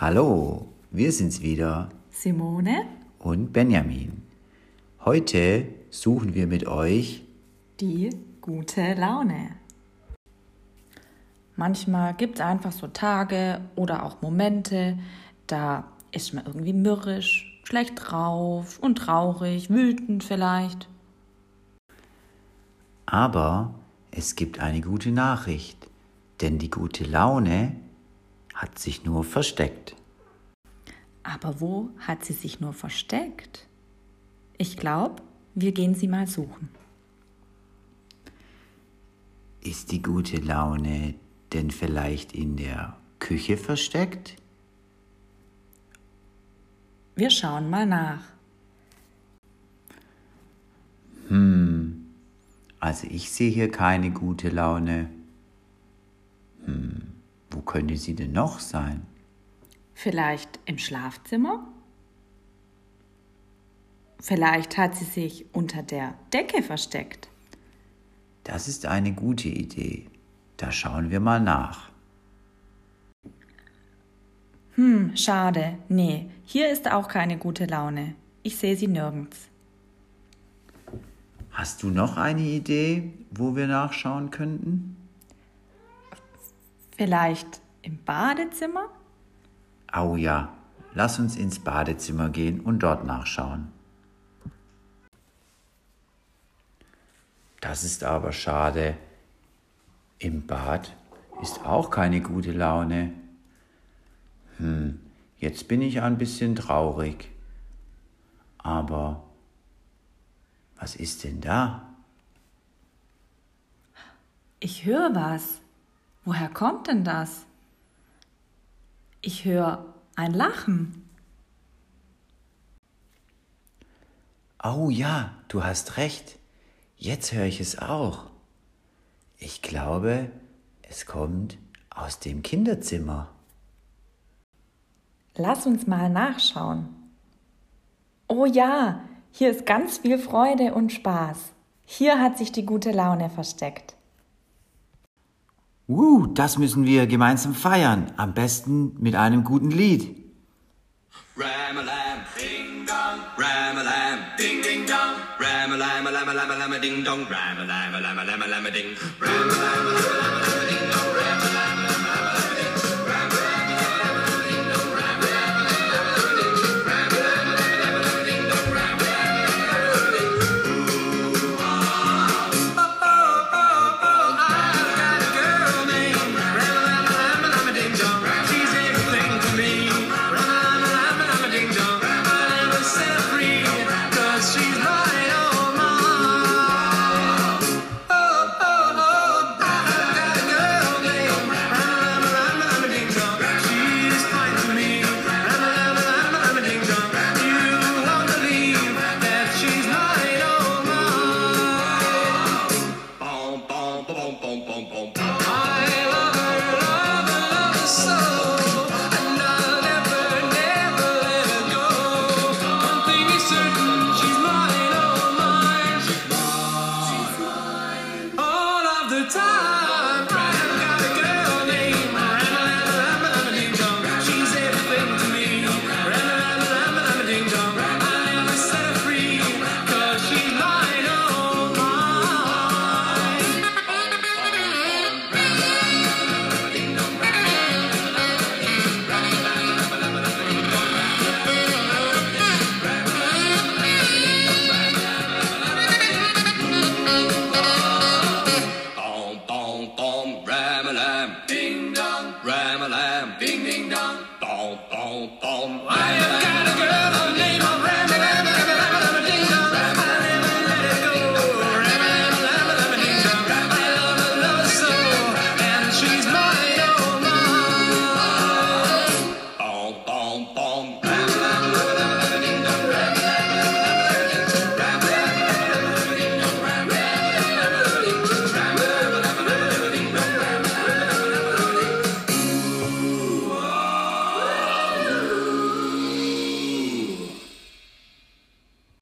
Hallo, wir sind's wieder Simone, und Benjamin. Heute suchen wir mit euch die gute Laune. Manchmal gibt es einfach so Tage oder auch Momente, da ist man irgendwie mürrisch, schlecht drauf und traurig, wütend vielleicht. Aber es gibt eine gute Nachricht, denn die gute Laune hat sich nur versteckt. Aber wo hat sie sich nur versteckt? Ich glaube, wir gehen sie mal suchen. Ist die gute Laune denn vielleicht in der Küche versteckt? Wir schauen mal nach. Hm, also ich sehe hier keine gute Laune. Hm, wo könnte sie denn noch sein? Vielleicht im Schlafzimmer? Vielleicht hat sie sich unter der Decke versteckt. Das ist eine gute Idee. Da schauen wir mal nach. Hm, schade. Nee, hier ist auch keine gute Laune. Ich sehe sie nirgends. Hast du noch eine Idee, wo wir nachschauen könnten? Vielleicht im Badezimmer? Au ja, lass uns ins Badezimmer gehen und dort nachschauen. Das ist aber schade. Im Bad ist auch keine gute Laune. Hm, jetzt bin ich ein bisschen traurig. Aber was ist denn da? Ich höre was. Woher kommt denn das? Ich höre ein Lachen. Oh ja, du hast recht. Jetzt höre ich es auch. Ich glaube, es kommt aus dem Kinderzimmer. Lass uns mal nachschauen. Oh ja, hier ist ganz viel Freude und Spaß. Hier hat sich die gute Laune versteckt. Uh, das müssen wir gemeinsam feiern. Am besten mit einem guten Lied. Ram-a-lam, ding dong, ram-a-lam, ding ding dong, ram-a-lam, a lam a lam a lam a ding dong, time.